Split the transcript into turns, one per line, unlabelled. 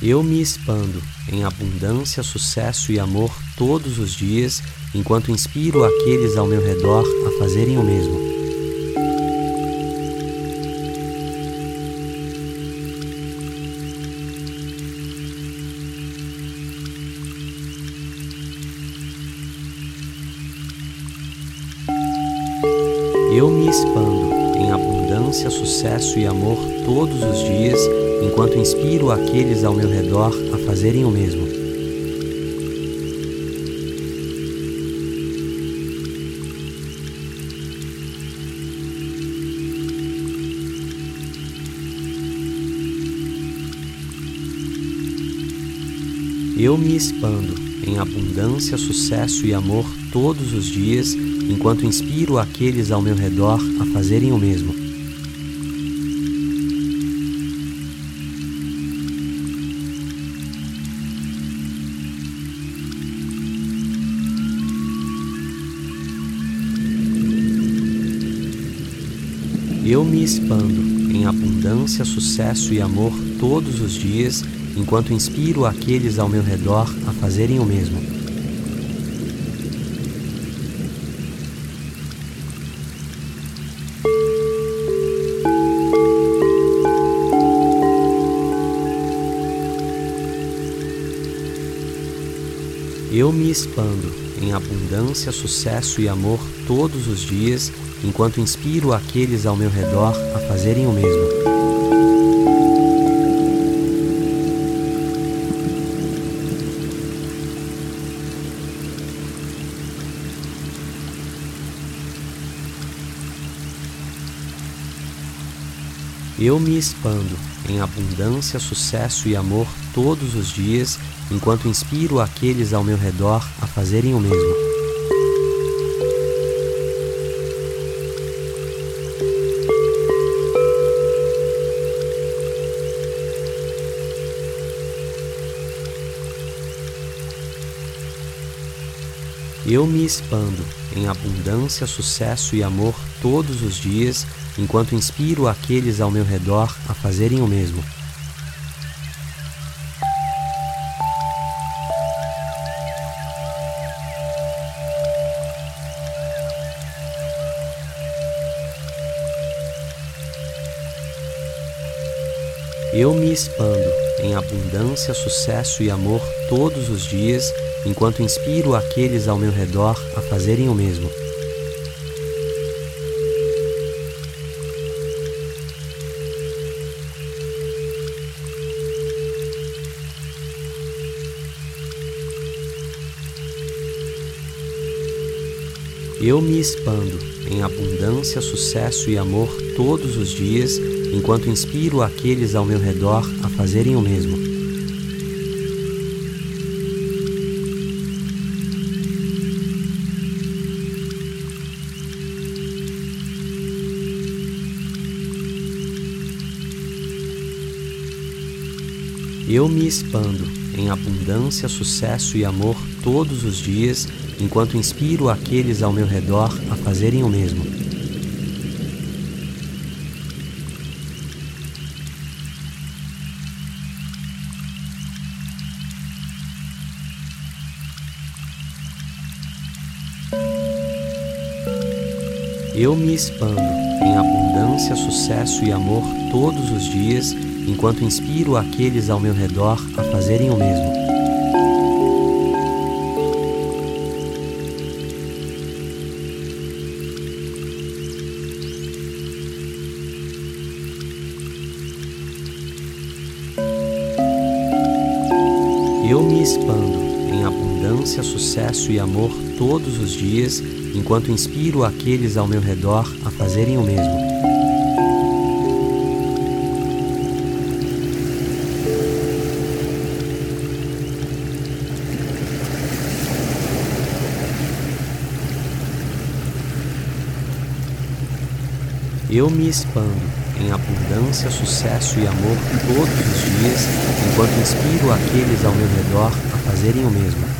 Eu me expando em abundância, sucesso e amor todos os dias, enquanto inspiro aqueles ao meu redor a fazerem o mesmo. Eu me expando em abundância, sucesso e amor todos os dias, enquanto inspiro aqueles ao meu redor a fazerem o mesmo. Eu me expando em abundância, sucesso e amor todos os dias, enquanto inspiro aqueles ao meu redor a fazerem o mesmo. Eu me expando em abundância, sucesso e amor todos os dias, enquanto inspiro aqueles ao meu redor a fazerem o mesmo. Eu me expando em abundância, sucesso e amor todos os dias, enquanto inspiro aqueles ao meu redor a fazerem o mesmo. Eu me expando em abundância, sucesso e amor todos os dias, enquanto inspiro aqueles ao meu redor a fazerem o mesmo. Eu me expando em abundância, sucesso e amor todos os dias, enquanto inspiro aqueles ao meu redor a fazerem o mesmo. Eu me expando em abundância, sucesso e amor todos os dias, enquanto inspiro aqueles ao meu redor a fazerem o mesmo. Eu me expando em abundância, sucesso e amor todos os dias, enquanto inspiro aqueles ao meu redor a fazerem o mesmo. Eu me expando em abundância, sucesso e amor todos os dias, enquanto inspiro aqueles ao meu redor a fazerem o mesmo. Eu me expando em abundância, sucesso e amor todos os dias, enquanto inspiro aqueles ao meu redor a fazerem o mesmo. Eu me expando abundância, sucesso e amor todos os dias, enquanto inspiro aqueles ao meu redor a fazerem o mesmo. Eu me expando em abundância, sucesso e amor todos os dias, enquanto inspiro aqueles ao meu redor a fazerem o mesmo.